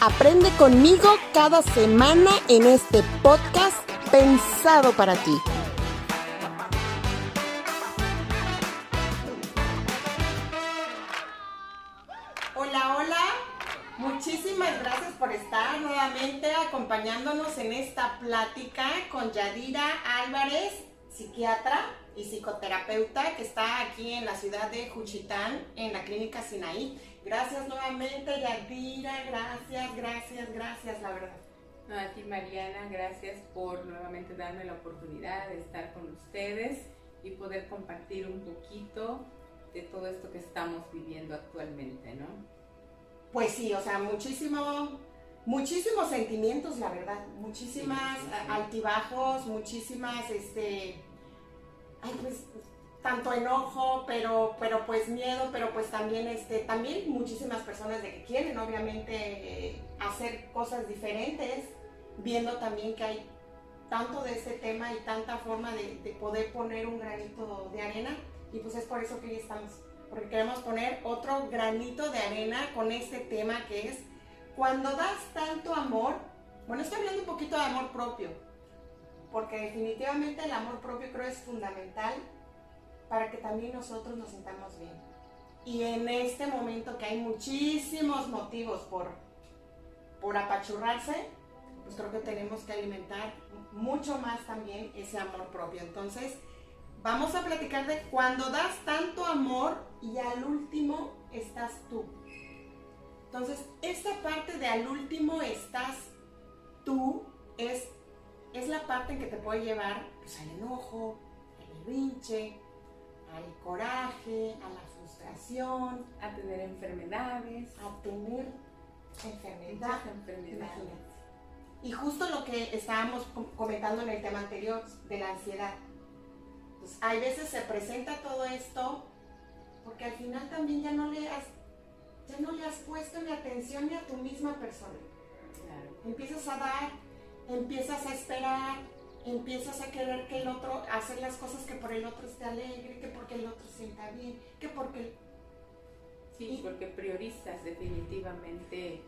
Aprende conmigo cada semana en este podcast pensado para ti. Hola, hola. Muchísimas gracias por estar nuevamente acompañándonos en esta plática con Yadira Álvarez, psiquiatra y psicoterapeuta que está aquí en la ciudad de Juchitán, en la clínica Sinaí. Gracias nuevamente, Yadira, gracias, gracias, gracias, la verdad. No, a ti Mariana, gracias por nuevamente darme la oportunidad de estar con ustedes y poder compartir un poquito de todo esto que estamos viviendo actualmente, ¿no? Pues sí, o sea, muchísimo, muchísimos sentimientos, la verdad, muchísimas Sí, sí, sí. altibajos, muchísimas, este, ay, pues, tanto enojo, pero, pero pues miedo, pero pues también, este, también muchísimas personas de que quieren, obviamente, eh, hacer cosas diferentes, viendo también que hay tanto de este tema y tanta forma de, de poder poner un granito de arena, y pues es por eso que hoy estamos, porque queremos poner otro granito de arena con este tema que es cuando das tanto amor, bueno, estoy hablando un poquito de amor propio, porque definitivamente el amor propio creo es fundamental para que también nosotros nos sintamos bien. Y en este momento que hay muchísimos motivos por, por apachurrarse, pues creo que tenemos que alimentar mucho más también ese amor propio. Entonces, vamos a platicar de cuando das tanto amor y al último estás tú. Entonces, esta parte de al último estás tú es, es la parte en que te puede llevar pues, al enojo, al berrinche, al coraje, a la frustración, A tener enfermedades, a tener enfermedad. enfermedades. Imagínate. Y justo lo que estábamos com- comentando en el tema anterior de la ansiedad. Pues hay veces se presenta todo esto porque al final también ya no le has, ya no le has puesto ni atención ni a tu misma persona. Claro. Empiezas a dar, empiezas a esperar, empiezas a querer que el otro, hacer las cosas que por el otro esté alegre, que porque el otro sienta bien, que porque Sí, porque priorizas definitivamente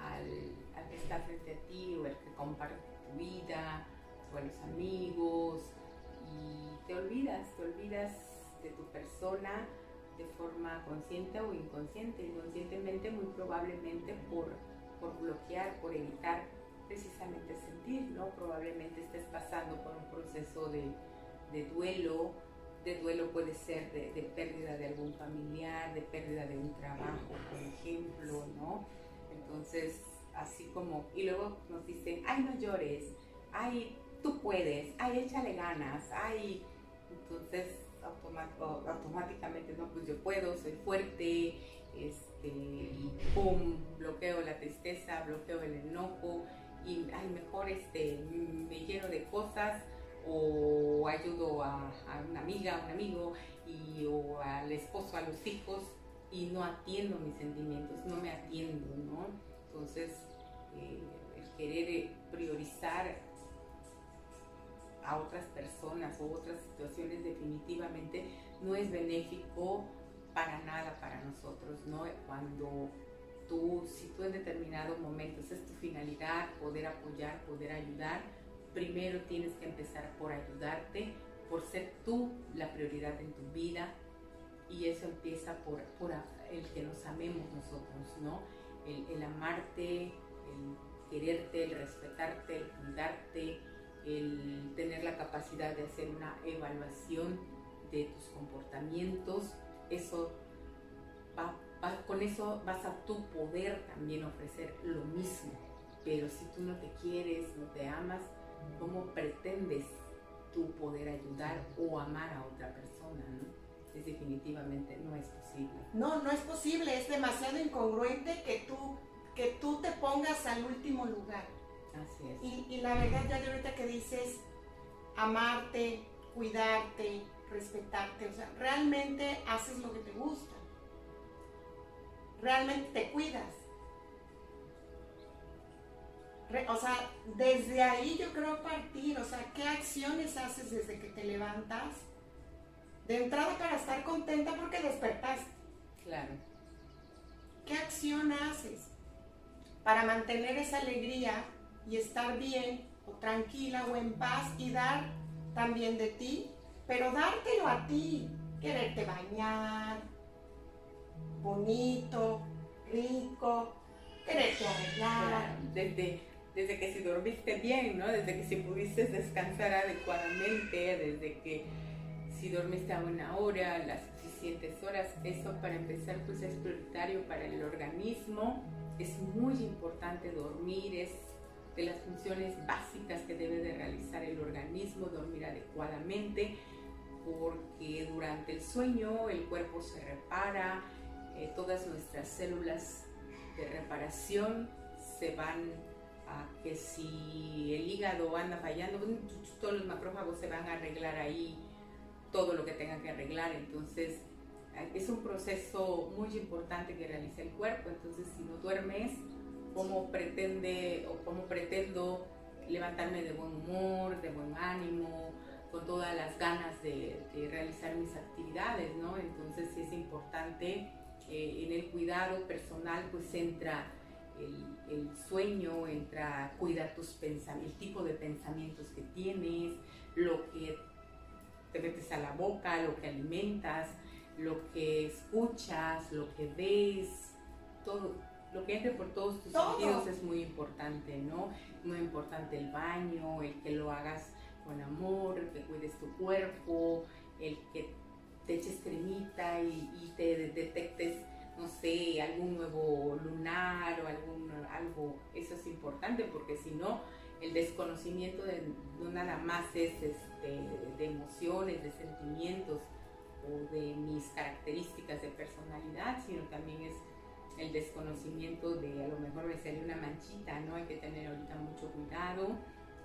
al, al que está frente a ti o el que comparte tu vida o a los amigos. Y te olvidas, te olvidas de tu persona de forma consciente o inconsciente, inconscientemente muy probablemente por, por bloquear, por evitar precisamente sentir, ¿no? Probablemente estés pasando por un proceso de, duelo, de duelo puede ser de, de pérdida de algún familiar, de pérdida de un trabajo, por ejemplo, ¿no? Entonces, así como, y luego nos dicen, ay, no llores, ay, tú puedes, ay, échale ganas, ay, entonces automáticamente, no, pues yo puedo, soy fuerte, este, pum, bloqueo la tristeza, bloqueo el enojo, y ay, mejor este, me lleno de cosas o ayudo a, una amiga, a un amigo, y, o al esposo, a los hijos, y no atiendo mis sentimientos, no me atiendo, ¿no? Entonces, eh, el querer eh, priorizar a otras personas o otras situaciones definitivamente no es benéfico para nada para nosotros, ¿no? Cuando tú, si tú en determinado momento, es tu finalidad, poder apoyar, poder ayudar, primero tienes que empezar por ayudarte, por ser tú la prioridad en tu vida y eso empieza por, por el que nos amemos nosotros, ¿no? El, amarte, el quererte, el respetarte, el cuidarte, el tener la capacidad de hacer una evaluación de tus comportamientos, eso va- con eso vas a tú poder también ofrecer lo mismo. Pero si tú no te quieres, no te amas, ¿cómo pretendes tú poder ayudar o amar a otra persona? ¿no? Es definitivamente no es posible. No, no es posible, es demasiado incongruente que tú, que tú te pongas al último lugar. Así es. Y, y la verdad, ya de ahorita que dices amarte, cuidarte, respetarte, o sea, realmente haces lo que te gusta. Realmente te cuidas. O sea, desde ahí yo creo partir, o sea, ¿qué acciones haces desde que te levantas? De entrada para estar contenta porque despertaste. Claro. ¿Qué acción haces para mantener esa alegría y estar bien o tranquila o en paz y dar también de ti, pero dártelo a ti, quererte bañar, bonito, rico, quererte arreglar. Claro, Desde, desde que si dormiste bien, ¿no? Desde que si pudiste descansar adecuadamente, desde que si dormiste a una hora, las suficientes horas, eso para empezar pues es prioritario para el organismo. Es muy importante dormir, es de las funciones básicas que debe de realizar el organismo, dormir adecuadamente, porque durante el sueño el cuerpo se repara, eh, todas nuestras células de reparación se van a que si el hígado anda fallando, todos los macrófagos se van a arreglar ahí todo lo que tengan que arreglar. Entonces, es un proceso muy importante que realiza el cuerpo. Entonces, si no duermes, ¿cómo pretende o cómo pretendo levantarme de buen humor, de buen ánimo, con todas las ganas de, de realizar mis actividades, ¿no? Entonces, sí es importante eh, en el cuidado personal, pues entra el, el, sueño, entra cuidar tus pensamientos, el tipo de pensamientos que tienes, lo que te metes a la boca, lo que alimentas, lo que escuchas, lo que ves, todo, lo que entre por todos tus Todo. sentidos es muy importante, ¿no? Muy importante el baño, el que lo hagas con amor, el que cuides tu cuerpo, el que te eches cremita y, te detectes, no sé, algún nuevo lunar o algún algo, eso es importante porque si no, el desconocimiento de, no nada más es este, de emociones, de sentimientos o de mis características de personalidad, sino también es el desconocimiento de a lo mejor me sale una manchita, ¿no? Hay que tener ahorita mucho cuidado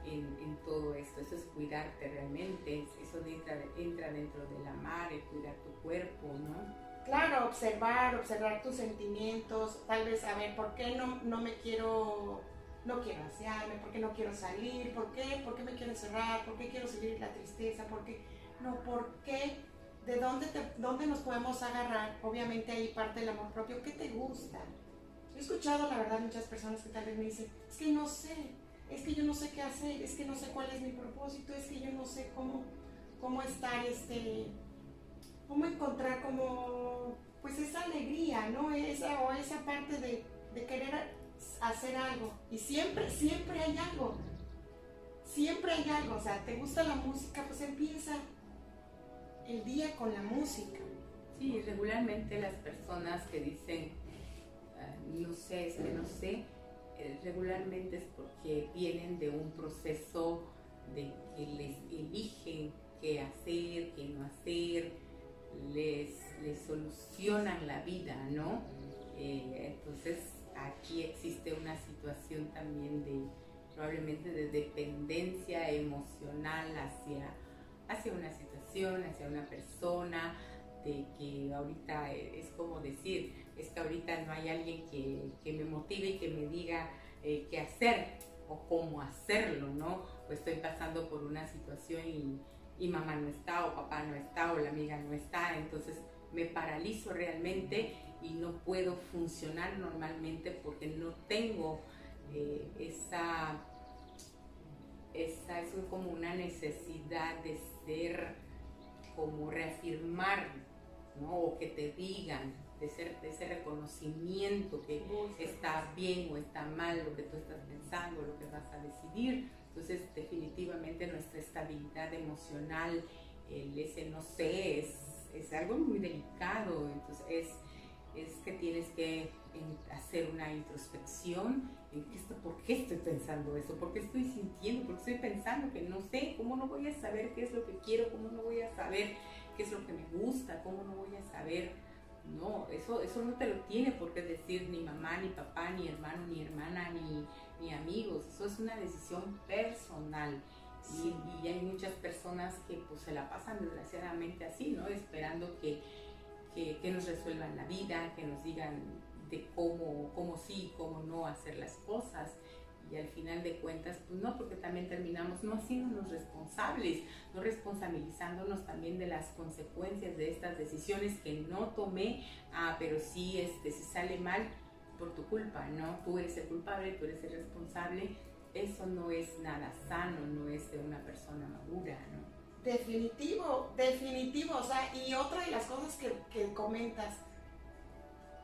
en, en todo esto, eso es cuidarte realmente, eso entra, entra dentro del amar, el cuidar tu cuerpo, ¿no? Claro, observar, observar tus sentimientos, tal vez saber por qué no, no me quiero, no quiero asearme, por qué no quiero salir, por qué, por qué me quiero encerrar, por qué quiero seguir la tristeza, por qué, no, por qué, de dónde, te, dónde nos podemos agarrar, obviamente ahí parte del amor propio, ¿qué te gusta? He escuchado, la verdad, muchas personas que tal vez me dicen, es que no sé, es que yo no sé qué hacer, es que no sé cuál es mi propósito, es que yo no sé cómo, cómo estar, este, cómo encontrar como, pues esa alegría, ¿no? Esa, o esa parte de, de querer hacer algo. Y siempre, siempre hay algo. Siempre hay algo. O sea, ¿te gusta la música? Pues empieza el día con la música. Sí, regularmente las personas que dicen, uh, no sé, es que no sé, regularmente es porque vienen de un proceso de que les eligen qué hacer, qué no hacer, les, les solucionan la vida, ¿no? Eh, entonces aquí existe una situación también de probablemente de dependencia emocional hacia, hacia una situación, hacia una persona, de que ahorita es como decir, es que ahorita no hay alguien que, que me motive y que me diga eh, qué hacer o cómo hacerlo, ¿no? Pues estoy pasando por una situación y, y mamá no está o papá no está o la amiga no está, entonces me paralizo realmente y no puedo funcionar normalmente porque no tengo eh, esa, esa, es como una necesidad de ser, como reafirmar, ¿no? O que te digan, de, ser, de ese reconocimiento que está bien o está mal lo que tú estás pensando, lo que vas a decidir. Entonces, definitivamente nuestra estabilidad emocional, el ese no sé, es, es algo muy delicado. Entonces, es, es que tienes que hacer una introspección en qué estoy, por qué estoy pensando eso, por qué estoy sintiendo, por qué estoy pensando que no sé, cómo no voy a saber qué es lo que quiero, cómo no voy a saber qué es lo que me gusta, cómo no voy a saber No, eso, eso no te lo tiene por qué decir ni mamá, ni papá, ni hermano, ni hermana, ni, ni amigos. Eso es una decisión personal. Y, y, hay muchas personas que pues se la pasan desgraciadamente así, ¿no? Esperando que, que, que, nos resuelvan la vida, que nos digan de cómo, cómo sí, cómo no hacer las cosas y al final de cuentas, pues no, porque también terminamos no haciéndonos responsables, no responsabilizándonos también de las consecuencias de estas decisiones que no tomé, ah, pero sí, este, si sale mal por tu culpa, ¿no? Tú eres el culpable, tú eres el responsable, eso no es nada sano, no es de una persona madura, ¿no? Definitivo, definitivo, o sea, y otra de las cosas que, que comentas,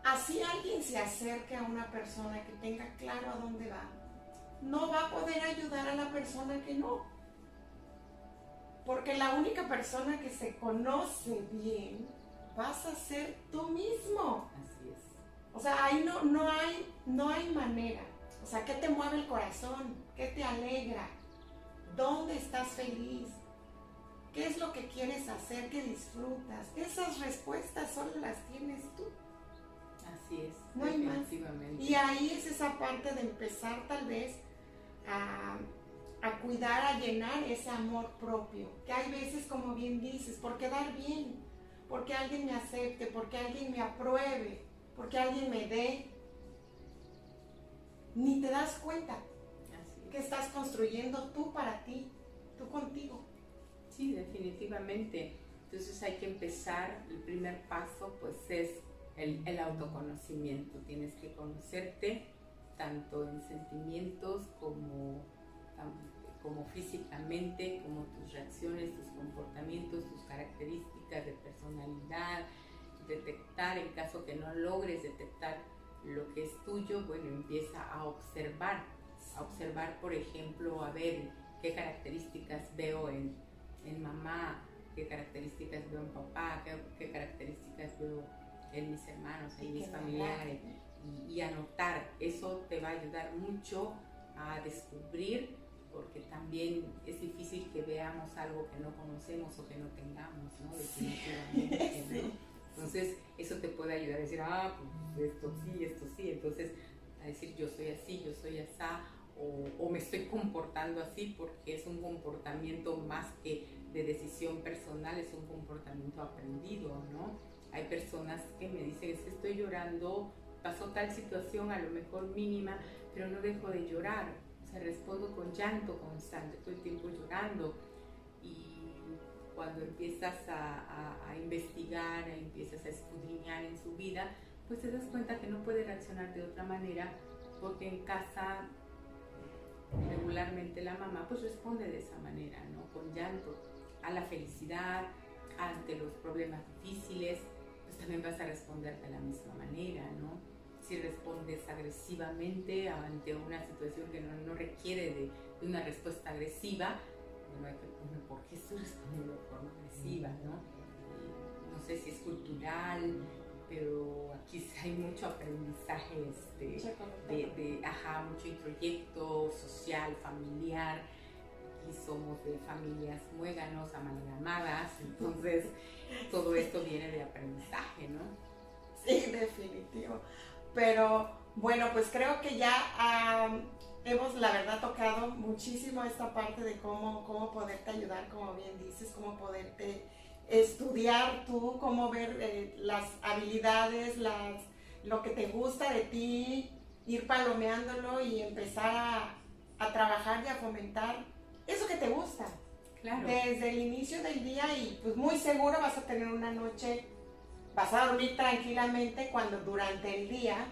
así alguien se acerque a una persona que tenga claro a dónde va, no va a poder ayudar a la persona que no. Porque la única persona que se conoce bien vas a ser tú mismo. Así es. O sea, ahí no, no, hay, no hay manera. O sea, ¿qué te mueve el corazón? ¿Qué te alegra? ¿Dónde estás feliz? ¿Qué es lo que quieres hacer? ¿Qué disfrutas? Esas respuestas solo las tienes tú. Así es. No hay más. Y ahí es esa parte de empezar tal vez a, cuidar, a llenar ese amor propio. Que hay veces, como bien dices, por quedar bien, porque alguien me acepte, porque alguien me apruebe, porque alguien me dé. Ni te das cuenta que estás construyendo tú para ti, tú contigo. Sí, definitivamente. Entonces hay que empezar, el primer paso pues es el, el autoconocimiento. Tienes que conocerte, tanto en sentimientos como, como físicamente, como tus reacciones, tus comportamientos, tus características de personalidad, detectar en caso que no logres detectar lo que es tuyo, bueno, empieza a observar, a observar, por ejemplo, a ver qué características veo en, en mamá, qué características veo en papá, qué, qué características veo en mis hermanos, en mis familiares y, anotar. Eso te va a ayudar mucho a descubrir porque también es difícil que veamos algo que no conocemos o que no tengamos, ¿no? Definitivamente, Entonces, eso te puede ayudar a decir, ah, pues esto sí, esto sí. Entonces, a decir, yo soy así, yo soy asá, o, o, me estoy comportando así porque es un comportamiento más que de decisión personal, es un comportamiento aprendido, ¿no? Hay personas que me dicen, es que estoy llorando pasó tal situación, a lo mejor mínima, pero no dejo de llorar. O sea, respondo con llanto constante, todo el tiempo llorando. Y cuando empiezas a, investigar, empiezas a escudriñar en su vida, pues te das cuenta que no puede reaccionar de otra manera porque en casa regularmente la mamá pues responde de esa manera, ¿no? Con llanto a la felicidad, ante los problemas difíciles, pues también vas a responder de la misma manera, ¿no? Si respondes agresivamente ante una situación que no, requiere de, una respuesta agresiva, bueno, hay que por qué estoy respondiendo de forma agresiva, ¿no? no sé si es cultural, pero aquí hay mucho aprendizaje este, de, ajá, mucho introyecto social, familiar. Aquí somos de familias muéganos, amalgamadas, entonces todo esto viene de aprendizaje, ¿no? Sí, definitivo. Pero bueno, pues creo que ya hemos, la verdad, tocado muchísimo esta parte de cómo, cómo poderte ayudar, como bien dices, cómo poderte estudiar tú, cómo ver eh, las habilidades, las, lo que te gusta de ti, ir palomeándolo y empezar a, a trabajar y a fomentar eso que te gusta. Claro. Desde el inicio del día y pues muy seguro vas a tener una noche vas a dormir tranquilamente cuando durante el día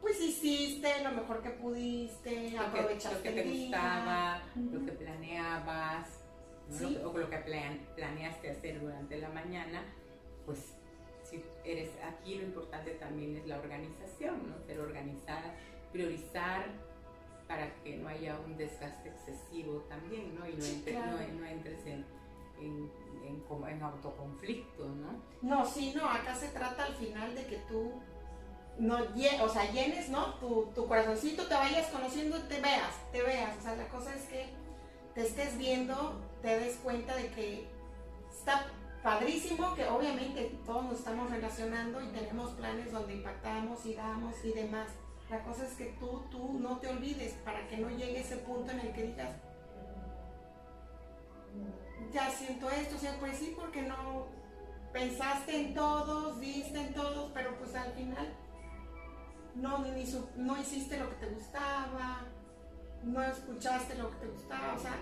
pues hiciste lo mejor que pudiste, lo aprovechaste que, lo que te gustaba, lo que planeabas, o lo que planeaste hacer durante la mañana, pues si eres aquí lo importante también es la organización, ¿no? Ser organizada, priorizar para que no haya un desgaste excesivo también, ¿no? Y no, no entres en en, autoconflicto, ¿no? No, sí, no, acá se trata al final de que tú no o sea, llenes, ¿no? Tu, tu corazoncito, te vayas conociendo, te veas, te veas. O sea, la cosa es que te estés viendo, te des cuenta de que está padrísimo que obviamente todos nos estamos relacionando y tenemos planes donde impactamos y damos y demás. La cosa es que tú, tú no te olvides para que no llegue ese punto en el que digas, ya siento esto, o sea, pues sí, porque no pensaste en todos, viste en todos, pero pues al final no, ni no hiciste lo que te gustaba, no escuchaste lo que te gustaba, o sea,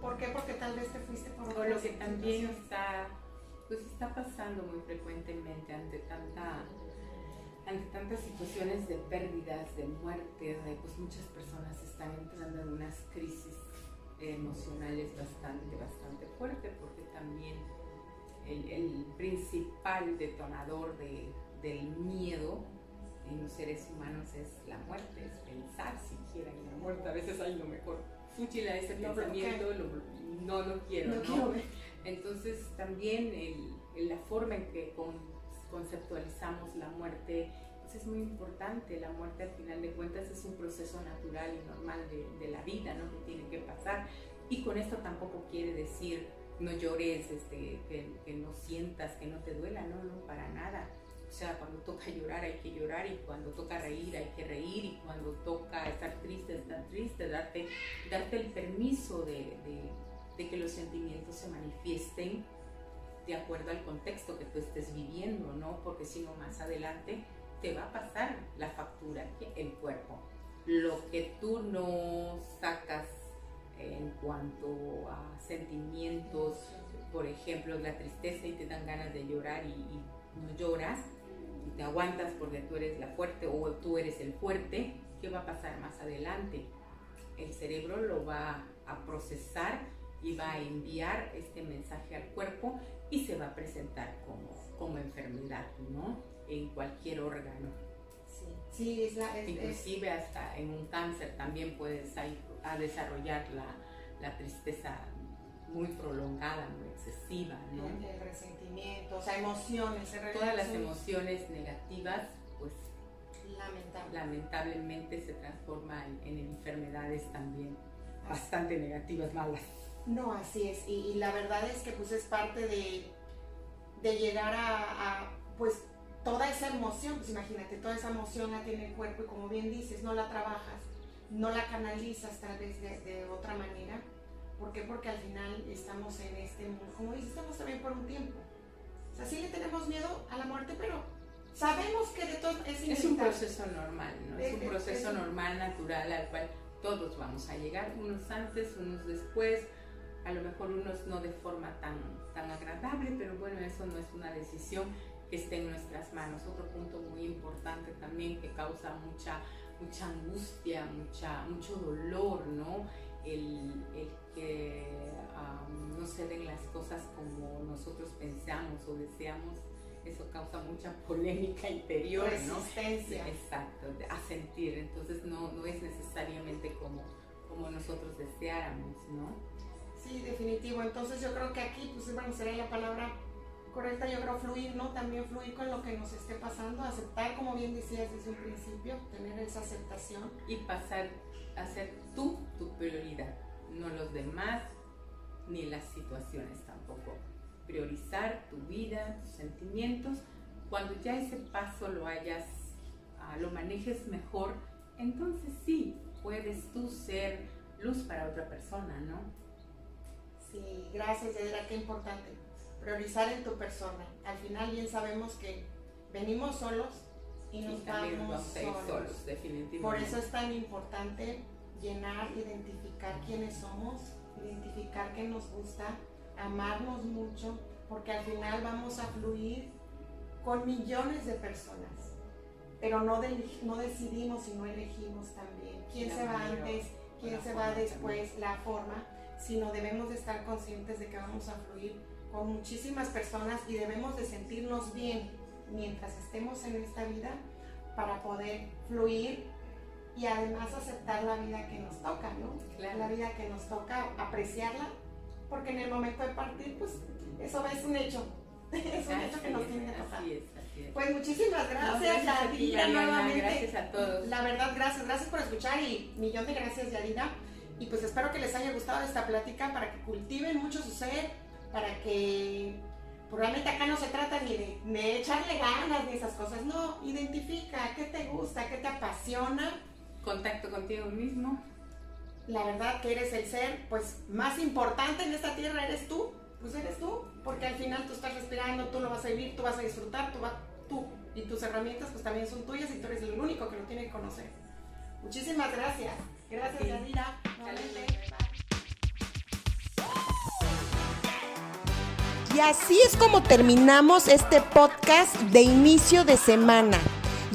¿por qué? Porque tal vez te fuiste por O lo que también está, pues está pasando muy frecuentemente ante tanta ante tantas situaciones de pérdidas, de muerte, de, pues muchas personas están entrando en unas crisis emocionales bastante, bastante fuertes, porque también el, principal detonador del miedo en los seres humanos es la muerte, es pensar siquiera en la muerte. A veces hay lo mejor. Fúchila ese pensamiento, no lo quiero. No, Entonces también la forma en que conceptualizamos la muerte pues es muy importante. La muerte al final de cuentas es un proceso natural y normal de, la vida, ¿no? Que tiene que pasar. Y con esto tampoco quiere decir no llores, este, que, que no sientas, que no te duela, no, no, para nada o sea, cuando toca llorar hay que llorar y cuando toca reír hay que reír y cuando toca estar triste, estar triste, darte, darte el permiso de, que los sentimientos se manifiesten de acuerdo al contexto que tú estés viviendo, ¿no? Porque si no, más adelante te va a pasar la factura, el cuerpo. Lo que tú no sacas en cuanto a sentimientos, por ejemplo, la tristeza y te dan ganas de llorar y no lloras, y te aguantas porque tú eres la fuerte o tú eres el fuerte, ¿qué va a pasar más adelante? El cerebro lo va a procesar y va a enviar este mensaje al cuerpo y se va a presentar como, como enfermedad, ¿no? En cualquier órgano. Sí, es la, Inclusive hasta en un cáncer también puedes a desarrollar la, la tristeza muy prolongada, muy excesiva, ¿no? El, resentimiento, o sea, emociones. Todas las emociones negativas, pues lamentablemente se transforman en, enfermedades también bastante negativas, malas. No, así es. Y, la verdad es que pues es parte de, de llegar a, pues toda esa emoción, pues imagínate, toda esa emoción la tiene el cuerpo y como bien dices, no la trabajas, no la canalizas tal vez de, de otra manera ¿Por qué? Porque al final estamos en este mundo, como dices, estamos también por un tiempo. O sea, sí le tenemos miedo a la muerte, pero sabemos que de todo es Es un proceso normal, ¿no? Es, un proceso normal, natural, al cual todos vamos a llegar, unos antes, unos después, a lo mejor unos no de forma tan, tan agradable, pero bueno, eso no es una decisión que esté en nuestras manos. Otro punto muy importante también que causa mucha, mucha angustia, mucha, mucho dolor, ¿no? el, que no se den las cosas como nosotros pensamos o deseamos, eso causa mucha polémica interior, Resistencia. Exacto, a sentir. Entonces no, no es necesariamente como, como nosotros deseáramos, ¿no? Sí, definitivo. Entonces yo creo que aquí, pues bueno, sería la palabra correcta, yo creo fluir, ¿no? También fluir con lo que nos esté pasando, aceptar, como bien decías desde un principio, tener esa aceptación. Y pasar a ser tú tu prioridad, no los demás ni las situaciones tampoco. Priorizar tu vida, tus sentimientos. Cuando ya ese paso lo hayas, ah, lo manejes mejor, entonces sí, puedes tú ser luz para otra persona, ¿no? Sí, gracias, Edra, qué importante priorizar en tu persona. Al final bien sabemos que venimos solos y nos vamos, solos. definitivamente. Por eso es tan importante llenar, identificar quiénes somos, identificar qué nos gusta, amarnos mucho, porque al final vamos a fluir con millones de personas. Pero no, no decidimos y no elegimos también quién se va antes, quién se va después, la forma, sino debemos de estar conscientes de que vamos a fluir con muchísimas personas y debemos de sentirnos bien mientras estemos en esta vida para poder fluir y además aceptar la vida que nos toca, ¿no? La vida que nos toca, apreciarla, porque en el momento de partir, pues eso es un hecho, es un hecho que nos tiene que tocar. Así es, así es. Pues muchísimas gracias, Yadira, nuevamente. Gracias a todos. La verdad, gracias, gracias por escuchar y millón de gracias, Yadira. Y pues espero que les haya gustado esta plática para que cultiven mucho su ser, para que Realmente acá no se trata ni de, de echarle ganas ni esas cosas, no, identifica qué te gusta, qué te apasiona. Contacto contigo mismo. La verdad que eres el ser pues más importante en esta tierra, eres tú, pues eres tú, porque al final tú estás respirando, tú lo vas a vivir, tú vas a disfrutar, tú, y tus herramientas pues también son tuyas y tú eres el único que lo tiene que conocer. Muchísimas gracias. Gracias. Yadira. Y así es como terminamos este podcast de inicio de semana.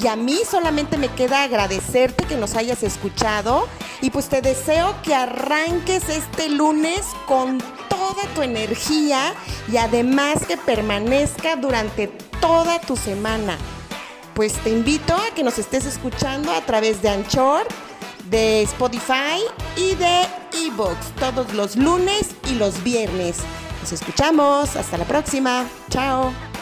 Y a mí solamente me queda agradecerte que nos hayas escuchado y pues te deseo que arranques este lunes con toda tu energía y además que permanezca durante toda tu semana. Pues te invito a que nos estés escuchando a través de Anchor, de Spotify y de eBooks todos los lunes y los viernes. Nos escuchamos. Hasta la próxima. Chao.